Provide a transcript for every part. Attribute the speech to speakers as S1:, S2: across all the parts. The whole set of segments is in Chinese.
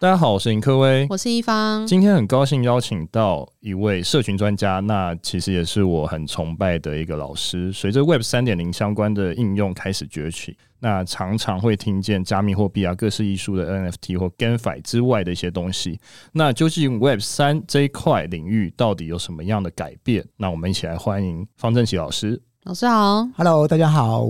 S1: 大家好，我是尹科威，
S2: 我是一方。
S1: 今天很高兴邀请到一位社群专家，那其实也是我很崇拜的一个老师。随着 Web 三点零相关的应用开始崛起，那常常会听见加密货币啊、各式艺术的 NFT 或 GameFi 之外的一些东西。那究竟 Web 三这一块领域到底有什么样的改变？那我们一起来欢迎方正奇老师。
S2: 老师好
S3: ，Hello，大家好。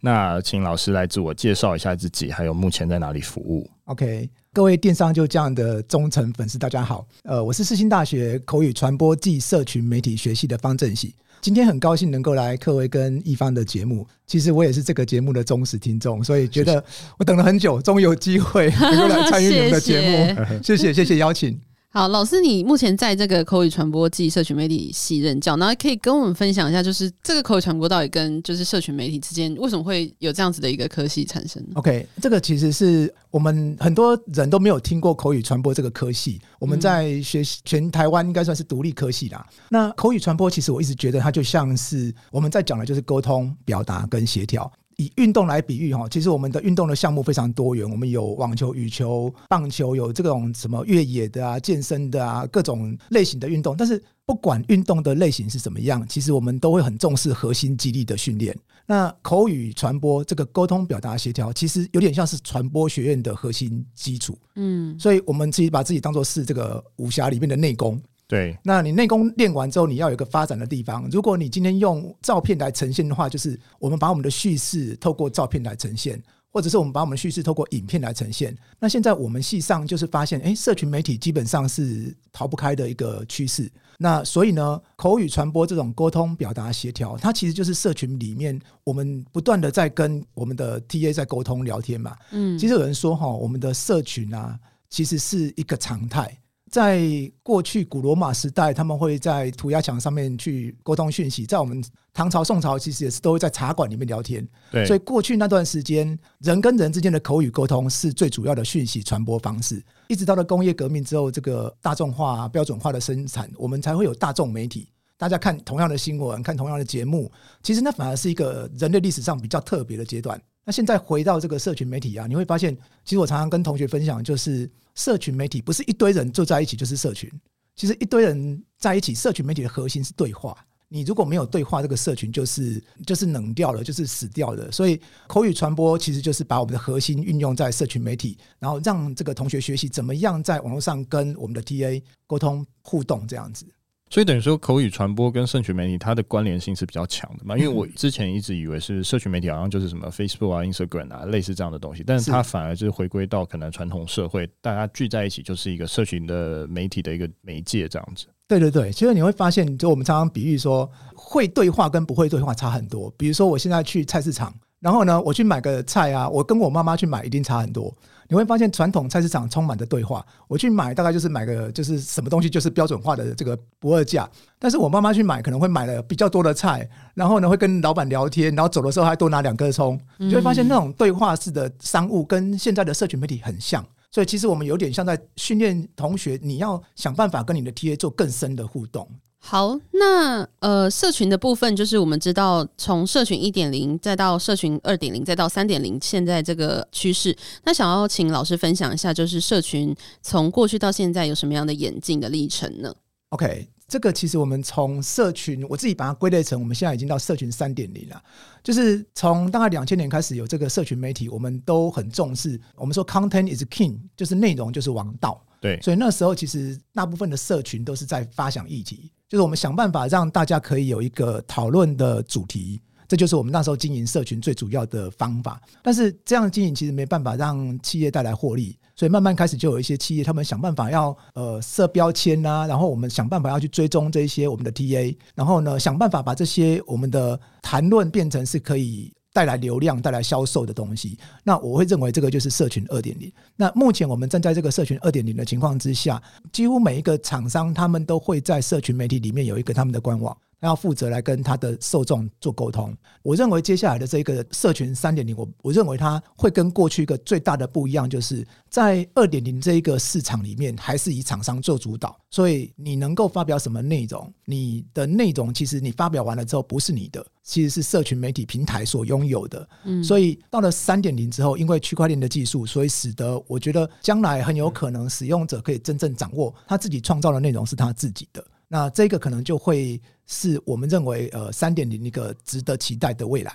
S1: 那请老师来自我介绍一下自己，还有目前在哪里服务
S3: ？OK。各位电商就这样的忠诚粉丝，大家好。呃，我是世新大学口语传播暨社群媒体学系的方正喜。今天很高兴能够来克威跟一方的节目。其实我也是这个节目的忠实听众，所以觉得我等了很久，终于有机会能够来参与你们的节目。谢谢，谢谢邀请。
S2: 好，老师，你目前在这个口语传播暨社群媒体系任教，然后可以跟我们分享一下，就是这个口语传播到底跟就是社群媒体之间为什么会有这样子的一个科系产生
S3: ？OK，这个其实是我们很多人都没有听过口语传播这个科系，我们在学全台湾应该算是独立科系啦。那口语传播其实我一直觉得它就像是我们在讲的就是沟通、表达跟协调。以运动来比喻哈，其实我们的运动的项目非常多元，我们有网球、羽球、棒球，有这种什么越野的啊、健身的啊，各种类型的运动。但是不管运动的类型是怎么样，其实我们都会很重视核心肌力的训练。那口语传播这个沟通表达协调，其实有点像是传播学院的核心基础。嗯，所以我们自己把自己当做是这个武侠里面的内功。
S1: 对，
S3: 那你内功练完之后，你要有一个发展的地方。如果你今天用照片来呈现的话，就是我们把我们的叙事透过照片来呈现，或者是我们把我们叙事透过影片来呈现。那现在我们系上就是发现，哎，社群媒体基本上是逃不开的一个趋势。那所以呢，口语传播这种沟通表达协调，它其实就是社群里面我们不断的在跟我们的 TA 在沟通聊天嘛。嗯，其实有人说哈，我们的社群啊，其实是一个常态。在过去古罗马时代，他们会在涂鸦墙上面去沟通讯息。在我们唐朝、宋朝，其实也是都会在茶馆里面聊天。对，所以过去那段时间，人跟人之间的口语沟通是最主要的讯息传播方式。一直到了工业革命之后，这个大众化、标准化的生产，我们才会有大众媒体。大家看同样的新闻，看同样的节目，其实那反而是一个人类历史上比较特别的阶段。那现在回到这个社群媒体啊，你会发现，其实我常常跟同学分享，就是社群媒体不是一堆人坐在一起就是社群，其实一堆人在一起，社群媒体的核心是对话。你如果没有对话，这个社群就是就是冷掉了，就是死掉了。所以口语传播其实就是把我们的核心运用在社群媒体，然后让这个同学学习怎么样在网络上跟我们的 TA 沟通互动这样子。
S1: 所以等于说，口语传播跟社群媒体它的关联性是比较强的嘛？因为我之前一直以为是社群媒体好像就是什么 Facebook 啊、Instagram 啊类似这样的东西，但是它反而就是回归到可能传统社会，大家聚在一起就是一个社群的媒体的一个媒介这样子。
S3: 对对对，其实你会发现，就我们常常比喻说，会对话跟不会对话差很多。比如说，我现在去菜市场，然后呢，我去买个菜啊，我跟我妈妈去买一定差很多。你会发现传统菜市场充满的对话，我去买大概就是买个就是什么东西就是标准化的这个不二价，但是我妈妈去买可能会买了比较多的菜，然后呢会跟老板聊天，然后走的时候还多拿两颗葱，你就会发现那种对话式的商务跟现在的社群媒体很像，所以其实我们有点像在训练同学，你要想办法跟你的 TA 做更深的互动。
S2: 好，那呃，社群的部分就是我们知道，从社群一点零，再到社群二点零，再到三点零，现在这个趋势。那想要请老师分享一下，就是社群从过去到现在有什么样的演进的历程呢
S3: ？OK，这个其实我们从社群，我自己把它归类成，我们现在已经到社群三点零了。就是从大概两千年开始有这个社群媒体，我们都很重视。我们说 content is king，就是内容就是王道。
S1: 对，
S3: 所以那时候其实大部分的社群都是在发想议题，就是我们想办法让大家可以有一个讨论的主题。这就是我们那时候经营社群最主要的方法，但是这样经营其实没办法让企业带来获利，所以慢慢开始就有一些企业，他们想办法要呃设标签啊，然后我们想办法要去追踪这些我们的 TA，然后呢想办法把这些我们的谈论变成是可以带来流量、带来销售的东西。那我会认为这个就是社群二点零。那目前我们站在这个社群二点零的情况之下，几乎每一个厂商他们都会在社群媒体里面有一个他们的官网。他要负责来跟他的受众做沟通。我认为接下来的这个社群三点零，我我认为它会跟过去一个最大的不一样，就是在二点零这一个市场里面，还是以厂商做主导。所以你能够发表什么内容，你的内容其实你发表完了之后不是你的，其实是社群媒体平台所拥有的。嗯，所以到了三点零之后，因为区块链的技术，所以使得我觉得将来很有可能使用者可以真正掌握他自己创造的内容是他自己的。那这个可能就会是我们认为呃三点零一个值得期待的未来。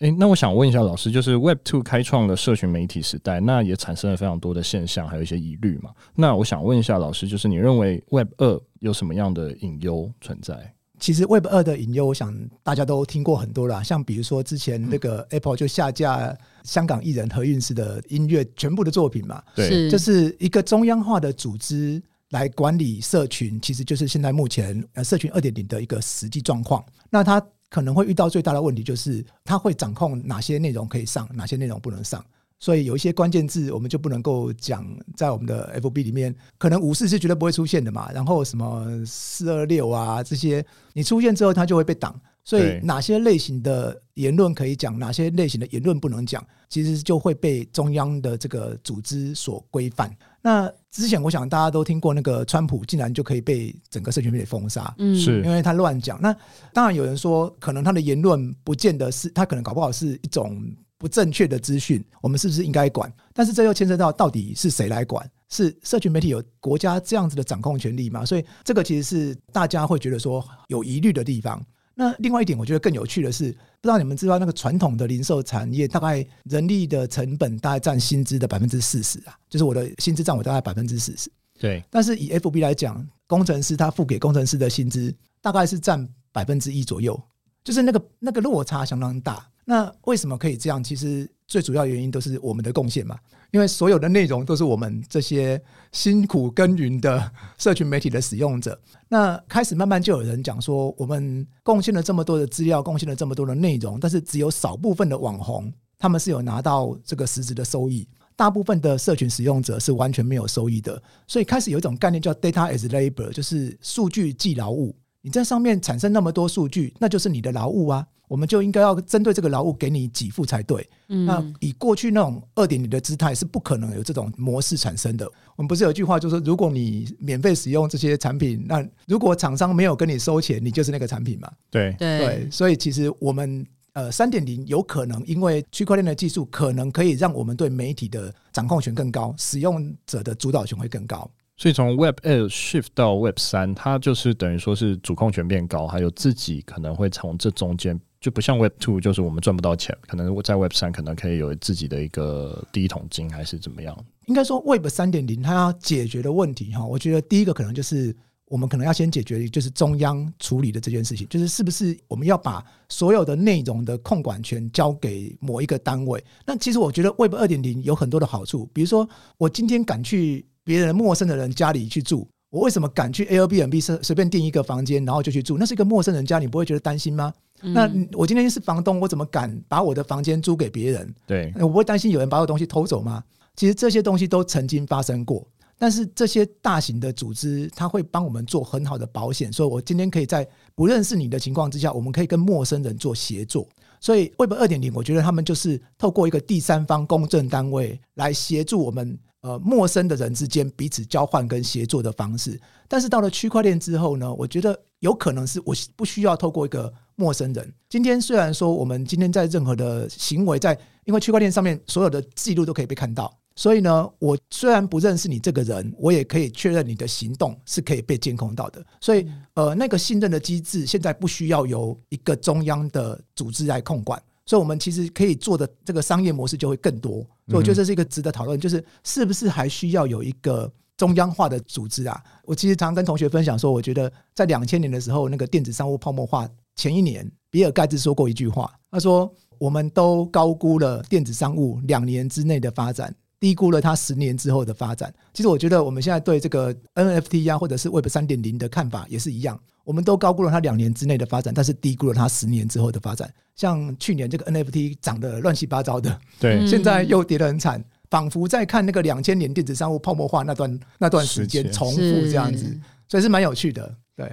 S1: 诶、欸，那我想问一下老师，就是 Web Two 开创了社群媒体时代，那也产生了非常多的现象，还有一些疑虑嘛。那我想问一下老师，就是你认为 Web 二有什么样的隐忧存在？
S3: 其实 Web 二的隐忧，我想大家都听过很多啦，像比如说之前那个 Apple 就下架香港艺人何韵诗的音乐全部的作品嘛，
S1: 对，
S3: 就是一个中央化的组织。来管理社群，其实就是现在目前呃社群二点零的一个实际状况。那它可能会遇到最大的问题，就是它会掌控哪些内容可以上，哪些内容不能上。所以有一些关键字，我们就不能够讲在我们的 FB 里面，可能五四是绝对不会出现的嘛。然后什么四二六啊这些，你出现之后，它就会被挡。所以哪些类型的言论可以讲，哪些类型的言论不能讲，其实就会被中央的这个组织所规范。那之前我想大家都听过，那个川普竟然就可以被整个社群媒体封杀，
S1: 嗯，是
S3: 因为他乱讲。那当然有人说，可能他的言论不见得是他可能搞不好是一种不正确的资讯，我们是不是应该管？但是这又牵涉到到底是谁来管？是社群媒体有国家这样子的掌控权力吗？所以这个其实是大家会觉得说有疑虑的地方。那另外一点，我觉得更有趣的是，不知道你们知道那个传统的零售产业，大概人力的成本大概占薪资的百分之四十啊，就是我的薪资占我大概百分之四十。
S1: 对。
S3: 但是以 FB 来讲，工程师他付给工程师的薪资大概是占百分之一左右，就是那个那个落差相当大。那为什么可以这样？其实最主要原因都是我们的贡献嘛。因为所有的内容都是我们这些辛苦耕耘的社群媒体的使用者，那开始慢慢就有人讲说，我们贡献了这么多的资料，贡献了这么多的内容，但是只有少部分的网红，他们是有拿到这个实质的收益，大部分的社群使用者是完全没有收益的。所以开始有一种概念叫 data as labor，就是数据即劳务。你在上面产生那么多数据，那就是你的劳务啊。我们就应该要针对这个劳务给你给付才对。嗯，那以过去那种二点零的姿态是不可能有这种模式产生的。我们不是有一句话，就是如果你免费使用这些产品，那如果厂商没有跟你收钱，你就是那个产品嘛。
S1: 对
S3: 对，所以其实我们呃三点零有可能因为区块链的技术，可能可以让我们对媒体的掌控权更高，使用者的主导权会更高。
S1: 所以从 Web 二 shift 到 Web 三，它就是等于说是主控权变高，还有自己可能会从这中间。就不像 Web Two，就是我们赚不到钱，可能在 Web 三可能可以有自己的一个第一桶金，还是怎么样？
S3: 应该说 Web 三点零它要解决的问题哈，我觉得第一个可能就是我们可能要先解决，就是中央处理的这件事情，就是是不是我们要把所有的内容的控管权交给某一个单位？那其实我觉得 Web 二点零有很多的好处，比如说我今天敢去别人陌生的人家里去住，我为什么敢去 Airbnb 随随便订一个房间然后就去住？那是一个陌生人家，你不会觉得担心吗？那我今天是房东，我怎么敢把我的房间租给别人？
S1: 对，
S3: 我不会担心有人把我东西偷走吗？其实这些东西都曾经发生过，但是这些大型的组织，它会帮我们做很好的保险，所以我今天可以在不认识你的情况之下，我们可以跟陌生人做协作。所以 Web 二点零，我觉得他们就是透过一个第三方公证单位来协助我们。呃，陌生的人之间彼此交换跟协作的方式，但是到了区块链之后呢，我觉得有可能是我不需要透过一个陌生人。今天虽然说我们今天在任何的行为，在因为区块链上面所有的记录都可以被看到，所以呢，我虽然不认识你这个人，我也可以确认你的行动是可以被监控到的。所以，呃，那个信任的机制现在不需要由一个中央的组织来控管，所以我们其实可以做的这个商业模式就会更多。所以，我觉得这是一个值得讨论，就是是不是还需要有一个中央化的组织啊？我其实常跟同学分享说，我觉得在两千年的时候，那个电子商务泡沫化前一年，比尔盖茨说过一句话，他说。我们都高估了电子商务两年之内的发展，低估了它十年之后的发展。其实我觉得我们现在对这个 NFT 呀，或者是 Web 三点零的看法也是一样。我们都高估了它两年之内的发展，但是低估了它十年之后的发展。像去年这个 NFT 涨得乱七八糟的，
S1: 对，
S3: 现在又跌得很惨，仿佛在看那个两千年电子商务泡沫化那段那段时间重复这样子，所以是蛮有趣的，对。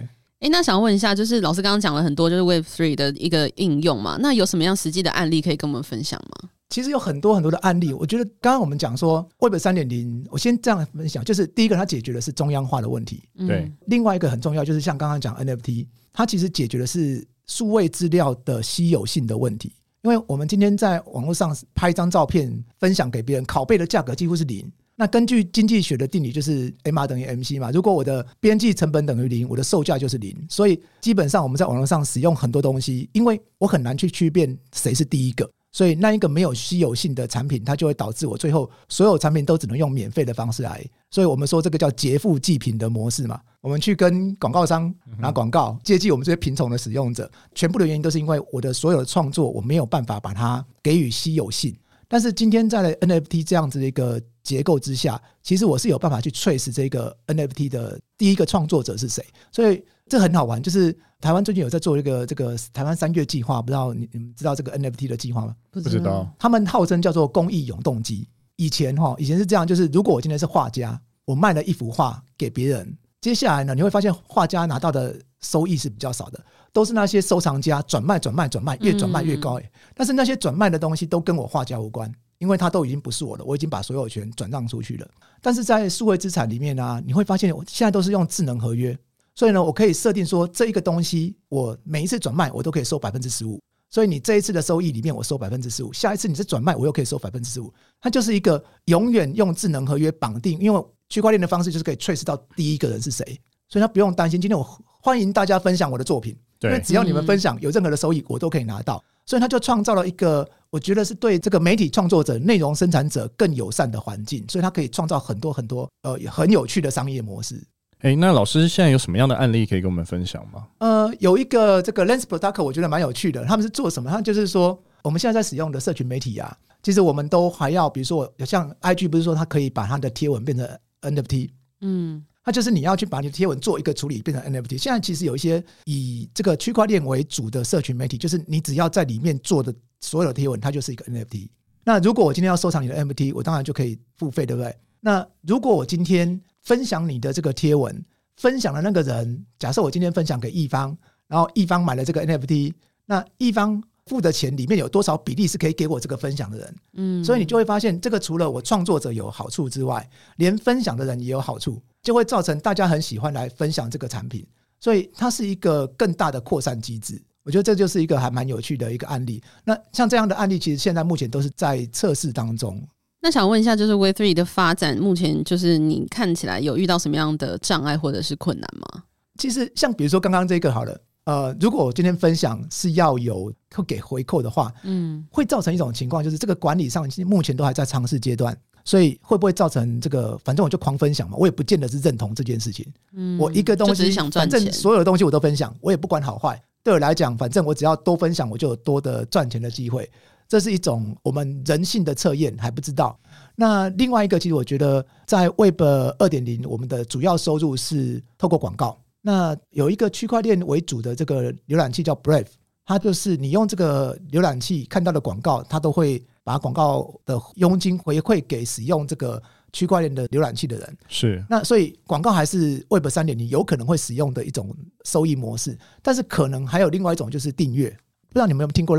S2: 哎，那想问一下，就是老师刚刚讲了很多，就是 Web Three 的一个应用嘛？那有什么样实际的案例可以跟我们分享吗？
S3: 其实有很多很多的案例。我觉得刚刚我们讲说 Web 三点零，我先这样分享，就是第一个，它解决的是中央化的问题。
S1: 对。
S3: 另外一个很重要，就是像刚刚讲 NFT，它其实解决的是数位资料的稀有性的问题。因为我们今天在网络上拍一张照片分享给别人，拷贝的价格几乎是零。那根据经济学的定理，就是 M R 等于 M C 嘛。如果我的边际成本等于零，我的售价就是零。所以基本上我们在网络上使用很多东西，因为我很难去区辨谁是第一个，所以那一个没有稀有性的产品，它就会导致我最后所有产品都只能用免费的方式来。所以我们说这个叫劫富济贫的模式嘛。我们去跟广告商拿广告，接济我们这些贫穷的使用者，全部的原因都是因为我的所有的创作我没有办法把它给予稀有性。但是今天在 NFT 这样子的一个结构之下，其实我是有办法去 trace 这个 NFT 的第一个创作者是谁，所以这很好玩。就是台湾最近有在做一个这个台湾三月计划，不知道你你们知道这个 NFT 的计划吗？
S1: 不知道。
S3: 他们号称叫做公益永动机。以前哈，以前是这样，就是如果我今天是画家，我卖了一幅画给别人，接下来呢，你会发现画家拿到的收益是比较少的。都是那些收藏家转卖、转卖、转卖，越转卖越高。但是那些转卖的东西都跟我画家无关，因为它都已经不是我的，我已经把所有权转让出去了。但是在数位资产里面呢、啊，你会发现我现在都是用智能合约，所以呢，我可以设定说，这一个东西我每一次转卖我都可以收百分之十五。所以你这一次的收益里面我收百分之十五，下一次你是转卖我又可以收百分之十五。它就是一个永远用智能合约绑定，因为区块链的方式就是可以 trace 到第一个人是谁，所以他不用担心。今天我欢迎大家分享我的作品。因为只要你们分享有任何的收益，我都可以拿到，所以他就创造了一个我觉得是对这个媒体创作者、内容生产者更友善的环境，所以他可以创造很多很多呃很有趣的商业模式。
S1: 哎，那老师现在有什么样的案例可以跟我们分享吗？
S3: 呃，有一个这个 Lens Product 我觉得蛮有趣的，他们是做什么？他就是说我们现在在使用的社群媒体啊，其实我们都还要，比如说像 IG 不是说它可以把它的贴文变成 NFT，嗯。那就是你要去把你的贴文做一个处理，变成 NFT。现在其实有一些以这个区块链为主的社群媒体，就是你只要在里面做的所有的贴文，它就是一个 NFT。那如果我今天要收藏你的 NFT，我当然就可以付费，对不对？那如果我今天分享你的这个贴文，分享的那个人，假设我今天分享给一方，然后一方买了这个 NFT，那一方付的钱里面有多少比例是可以给我这个分享的人？嗯，所以你就会发现，这个除了我创作者有好处之外，连分享的人也有好处。就会造成大家很喜欢来分享这个产品，所以它是一个更大的扩散机制。我觉得这就是一个还蛮有趣的一个案例。那像这样的案例，其实现在目前都是在测试当中。
S2: 那想问一下，就是 Web3 的发展，目前就是你看起来有遇到什么样的障碍或者是困难吗？
S3: 其实像比如说刚刚这个好了，呃，如果我今天分享是要有会给回扣的话，嗯，会造成一种情况，就是这个管理上目前都还在尝试阶段。所以会不会造成这个？反正我就狂分享嘛，我也不见得是认同这件事情。嗯，我一个东西，反正所有的东西我都分享，我也不管好坏。对我来讲，反正我只要多分享，我就有多的赚钱的机会。这是一种我们人性的测验，还不知道。那另外一个，其实我觉得在 Web 二点零，我们的主要收入是透过广告。那有一个区块链为主的这个浏览器叫 Brave，它就是你用这个浏览器看到的广告，它都会。把广告的佣金回馈给使用这个区块链的浏览器的人，
S1: 是
S3: 那所以广告还是 Web 三点零有可能会使用的一种收益模式，但是可能还有另外一种就是订阅，不知道你们有没有听过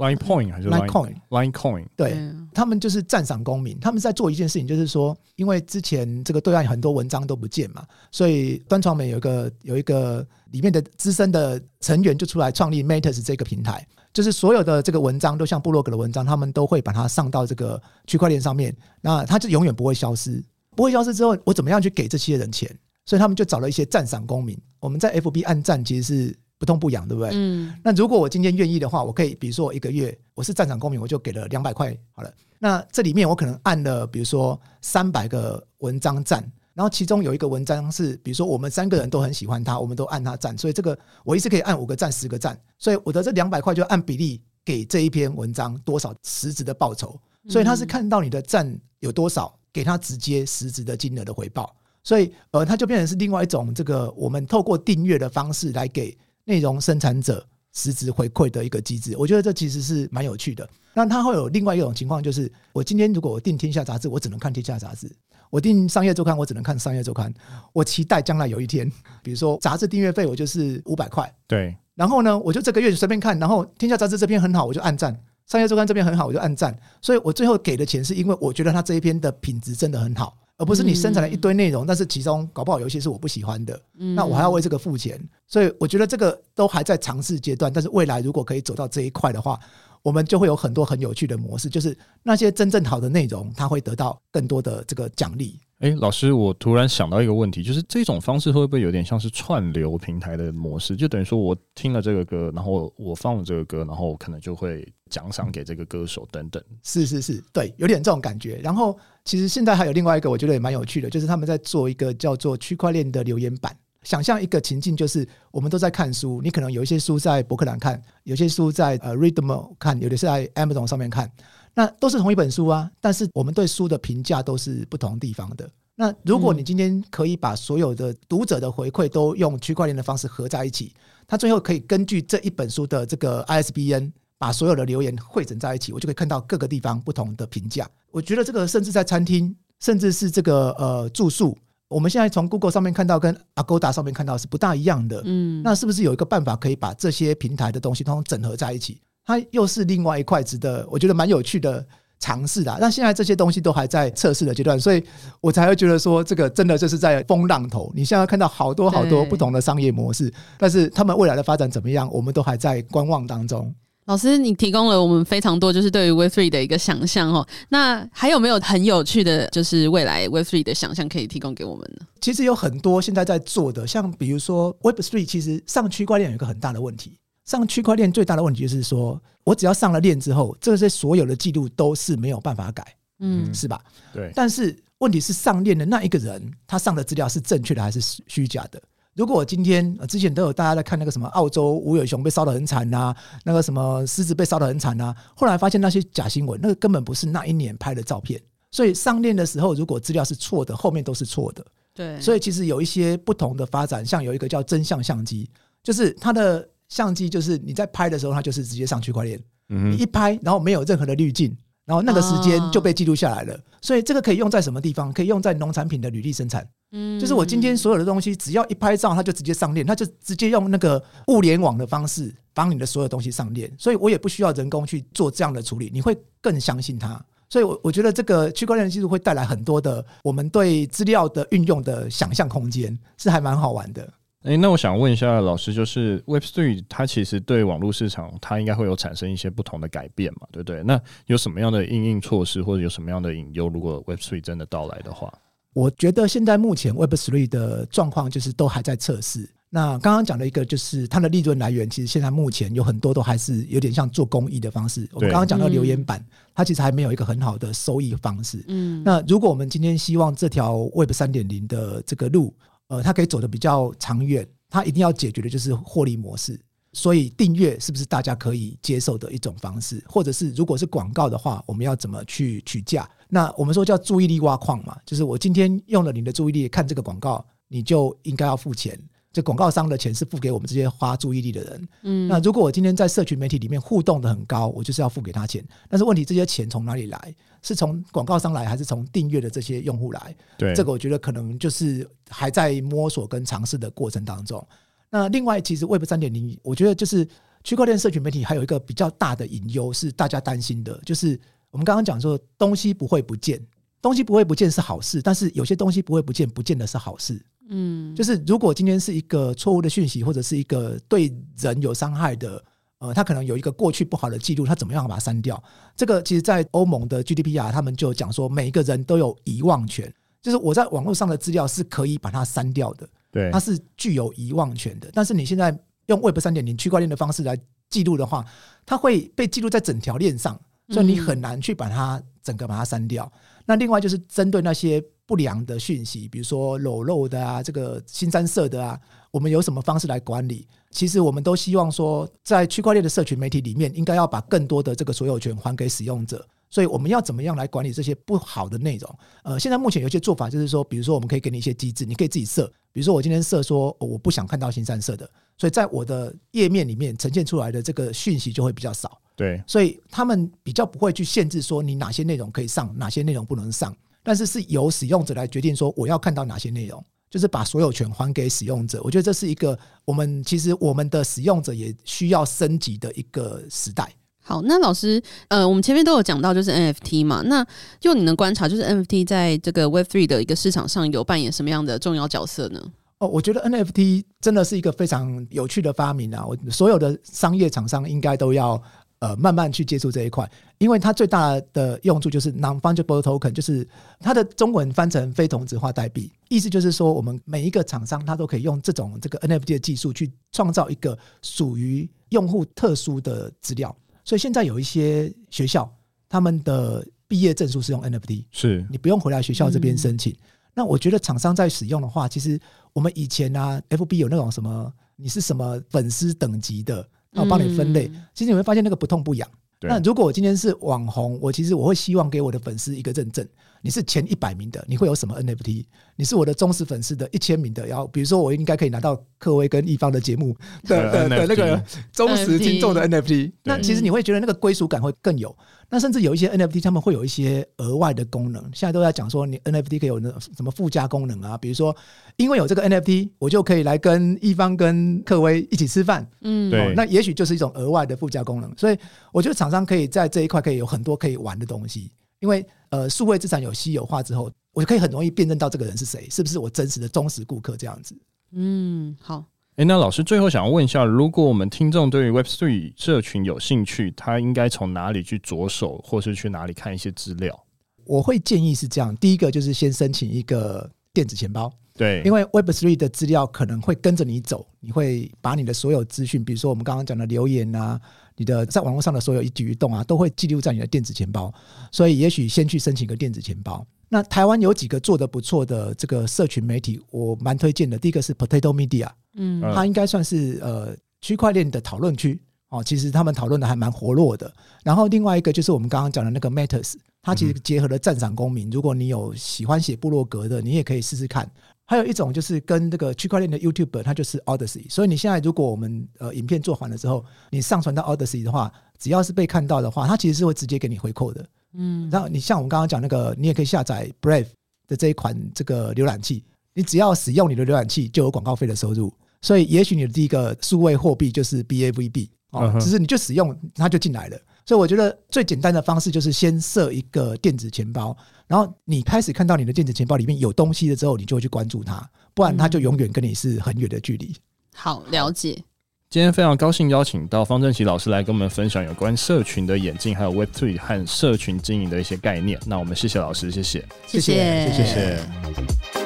S1: Litecoin？Line Point 还是
S3: Line Coin
S1: Line Coin？对，
S3: 他们就是赞赏公民，他们在做一件事情，就是说，因为之前这个对岸很多文章都不见嘛，所以端传媒有一个有一个里面的资深的成员就出来创立 Matters 这个平台，就是所有的这个文章都像布洛格的文章，他们都会把它上到这个区块链上面，那它就永远不会消失。不会消失之后，我怎么样去给这些人钱？所以他们就找了一些赞赏公民。我们在 FB 按赞其实是不痛不痒，对不对？嗯。那如果我今天愿意的话，我可以，比如说我一个月我是站长公民，我就给了两百块。好了，那这里面我可能按了，比如说三百个文章赞。然后其中有一个文章是，比如说我们三个人都很喜欢他，我们都按他赞，所以这个我一次可以按五个赞、十个赞，所以我的这两百块就按比例给这一篇文章多少实质的报酬，所以他是看到你的赞有多少，给他直接实质的金额的回报，所以呃，他就变成是另外一种这个我们透过订阅的方式来给内容生产者实质回馈的一个机制，我觉得这其实是蛮有趣的。那它会有另外一种情况，就是我今天如果我订天下杂志，我只能看天下杂志。我订商业周刊，我只能看商业周刊。我期待将来有一天，比如说杂志订阅费我就是五百块，
S1: 对。
S3: 然后呢，我就这个月就随便看，然后天下杂志这篇很好，我就按赞；商业周刊这篇很好，我就按赞。所以我最后给的钱是因为我觉得它这一篇的品质真的很好，而不是你生产了一堆内容，但是其中搞不好有一些是我不喜欢的，那我还要为这个付钱。所以我觉得这个都还在尝试阶段，但是未来如果可以走到这一块的话。我们就会有很多很有趣的模式，就是那些真正好的内容，它会得到更多的这个奖励。
S1: 诶，老师，我突然想到一个问题，就是这种方式会不会有点像是串流平台的模式？就等于说我听了这个歌，然后我放了这个歌，然后我可能就会奖赏给这个歌手等等。
S3: 是是是，对，有点这种感觉。然后其实现在还有另外一个，我觉得也蛮有趣的，就是他们在做一个叫做区块链的留言板。想象一个情境，就是我们都在看书，你可能有一些书在博客兰看，有些书在呃 Readmo 看，有的是在 Amazon 上面看，那都是同一本书啊，但是我们对书的评价都是不同地方的。那如果你今天可以把所有的读者的回馈都用区块链的方式合在一起，它最后可以根据这一本书的这个 ISBN 把所有的留言汇整在一起，我就可以看到各个地方不同的评价。我觉得这个甚至在餐厅，甚至是这个呃住宿。我们现在从 Google 上面看到跟 Agoda 上面看到是不大一样的，嗯，那是不是有一个办法可以把这些平台的东西通通整合在一起？它又是另外一块值得我觉得蛮有趣的尝试的。那现在这些东西都还在测试的阶段，所以我才会觉得说这个真的就是在风浪头。你现在看到好多好多不同的商业模式，但是他们未来的发展怎么样，我们都还在观望当中。
S2: 老师，你提供了我们非常多，就是对于 Web3 的一个想象哦。那还有没有很有趣的，就是未来 Web3 的想象可以提供给我们呢？
S3: 其实有很多现在在做的，像比如说 Web Three，其实上区块链有一个很大的问题。上区块链最大的问题就是说，我只要上了链之后，这些所有的记录都是没有办法改，嗯，是吧？
S1: 对。
S3: 但是问题是，上链的那一个人，他上的资料是正确的还是虚假的？如果我今天之前都有大家在看那个什么澳洲无尾熊被烧得很惨呐，那个什么狮子被烧得很惨呐，后来发现那些假新闻，那个根本不是那一年拍的照片。所以上链的时候，如果资料是错的，后面都是错的。
S2: 对，
S3: 所以其实有一些不同的发展，像有一个叫真相相机，就是它的相机就是你在拍的时候，它就是直接上区块链，你一拍，然后没有任何的滤镜。然后那个时间就被记录下来了，所以这个可以用在什么地方？可以用在农产品的履历生产。嗯，就是我今天所有的东西，只要一拍照，它就直接上链，它就直接用那个物联网的方式帮你的所有东西上链，所以我也不需要人工去做这样的处理，你会更相信它。所以，我我觉得这个区块链技术会带来很多的我们对资料的运用的想象空间，是还蛮好玩的。
S1: 诶，那我想问一下老师，就是 Web Three 它其实对网络市场，它应该会有产生一些不同的改变嘛，对不对？那有什么样的应用措施，或者有什么样的隐忧？如果 Web Three 真的到来的话，
S3: 我觉得现在目前 Web Three 的状况就是都还在测试。那刚刚讲的一个就是它的利润来源，其实现在目前有很多都还是有点像做公益的方式。我们刚刚讲到留言板，它其实还没有一个很好的收益方式。嗯，那如果我们今天希望这条 Web 三点零的这个路，呃，它可以走的比较长远，它一定要解决的就是获利模式。所以订阅是不是大家可以接受的一种方式？或者是如果是广告的话，我们要怎么去取价？那我们说叫注意力挖矿嘛，就是我今天用了你的注意力看这个广告，你就应该要付钱。这广告商的钱是付给我们这些花注意力的人。嗯，那如果我今天在社群媒体里面互动的很高，我就是要付给他钱。但是问题，这些钱从哪里来？是从广告商来，还是从订阅的这些用户来？
S1: 对，
S3: 这个我觉得可能就是还在摸索跟尝试的过程当中。那另外，其实 Web 三点零，我觉得就是区块链社群媒体还有一个比较大的隐忧是大家担心的，就是我们刚刚讲说东西不会不见，东西不会不见是好事，但是有些东西不会不见，不见得是好事。嗯，就是如果今天是一个错误的讯息，或者是一个对人有伤害的呃，他可能有一个过去不好的记录，他怎么样把它删掉？这个其实，在欧盟的 GDPR 他们就讲说，每一个人都有遗忘权，就是我在网络上的资料是可以把它删掉的，
S1: 对，
S3: 它是具有遗忘权的。但是你现在用 Web 三点零区块链的方式来记录的话，它会被记录在整条链上，所以你很难去把它整个把它删掉。那另外就是针对那些不良的讯息，比如说裸露的啊，这个新三色的啊。我们有什么方式来管理？其实我们都希望说，在区块链的社群媒体里面，应该要把更多的这个所有权还给使用者。所以我们要怎么样来管理这些不好的内容？呃，现在目前有些做法就是说，比如说我们可以给你一些机制，你可以自己设。比如说我今天设说我不想看到新三色的，所以在我的页面里面呈现出来的这个讯息就会比较少。
S1: 对，
S3: 所以他们比较不会去限制说你哪些内容可以上，哪些内容不能上，但是是由使用者来决定说我要看到哪些内容。就是把所有权还给使用者，我觉得这是一个我们其实我们的使用者也需要升级的一个时代。
S2: 好，那老师，呃，我们前面都有讲到，就是 NFT 嘛，那就你能观察，就是 NFT 在这个 Web3 的一个市场上有扮演什么样的重要角色呢？
S3: 哦，我觉得 NFT 真的是一个非常有趣的发明啊！我所有的商业厂商应该都要。呃，慢慢去接触这一块，因为它最大的用处就是 non-fungible token，就是它的中文翻成非同质化代币，意思就是说，我们每一个厂商它都可以用这种这个 NFT 的技术去创造一个属于用户特殊的资料。所以现在有一些学校，他们的毕业证书是用 NFT，
S1: 是你
S3: 不用回来学校这边申请。那我觉得厂商在使用的话，其实我们以前啊，FB 有那种什么，你是什么粉丝等级的。那我帮你分类，其实你会发现那个不痛不痒。那如果我今天是网红，我其实我会希望给我的粉丝一个认证。你是前一百名的，你会有什么 NFT？你是我的忠实粉丝的一千名的，然后比如说我应该可以拿到克威跟一方的节目的的的那个忠实听众的 NFT。那其实你会觉得那个归属感会更有。那甚至有一些 NFT，他们会有一些额外的功能。现在都在讲说，你 NFT 可以有那什么附加功能啊？比如说，因为有这个 NFT，我就可以来跟一方跟克威一起吃饭。嗯，对。那也许就是一种额外的附加功能。所以我觉得厂商可以在这一块可以有很多可以玩的东西。因为呃，数位资产有稀有化之后，我就可以很容易辨认到这个人是谁，是不是我真实的忠实顾客这样子。
S2: 嗯，好。
S1: 哎，那老师最后想要问一下，如果我们听众对于 Web Three 社群有兴趣，他应该从哪里去着手，或是去哪里看一些资料？
S3: 我会建议是这样：第一个就是先申请一个电子钱包，
S1: 对，
S3: 因为 Web Three 的资料可能会跟着你走，你会把你的所有资讯，比如说我们刚刚讲的留言啊。你的在网络上的所有一举一动啊，都会记录在你的电子钱包，所以也许先去申请个电子钱包。那台湾有几个做的不错的这个社群媒体，我蛮推荐的。第一个是 Potato Media，嗯，它应该算是呃区块链的讨论区哦，其实他们讨论的还蛮活络的。然后另外一个就是我们刚刚讲的那个 Matters，它其实结合了赞赏公民。如果你有喜欢写部落格的，你也可以试试看。还有一种就是跟这个区块链的 YouTuber，它就是 Odyssey。所以你现在如果我们呃影片做完了之后，你上传到 Odyssey 的话，只要是被看到的话，它其实是会直接给你回扣的。嗯，然后你像我们刚刚讲那个，你也可以下载 Brave 的这一款这个浏览器，你只要使用你的浏览器就有广告费的收入。所以也许你的第一个数位货币就是 BAVB 哦，只是你就使用它就进来了。所以我觉得最简单的方式就是先设一个电子钱包，然后你开始看到你的电子钱包里面有东西了之后，你就会去关注它，不然它就永远跟你是很远的距离。
S2: 好，了解。
S1: 今天非常高兴邀请到方正奇老师来跟我们分享有关社群的演进，还有 Web Three 和社群经营的一些概念。那我们谢谢老师，谢谢，
S2: 谢谢，谢谢。谢谢。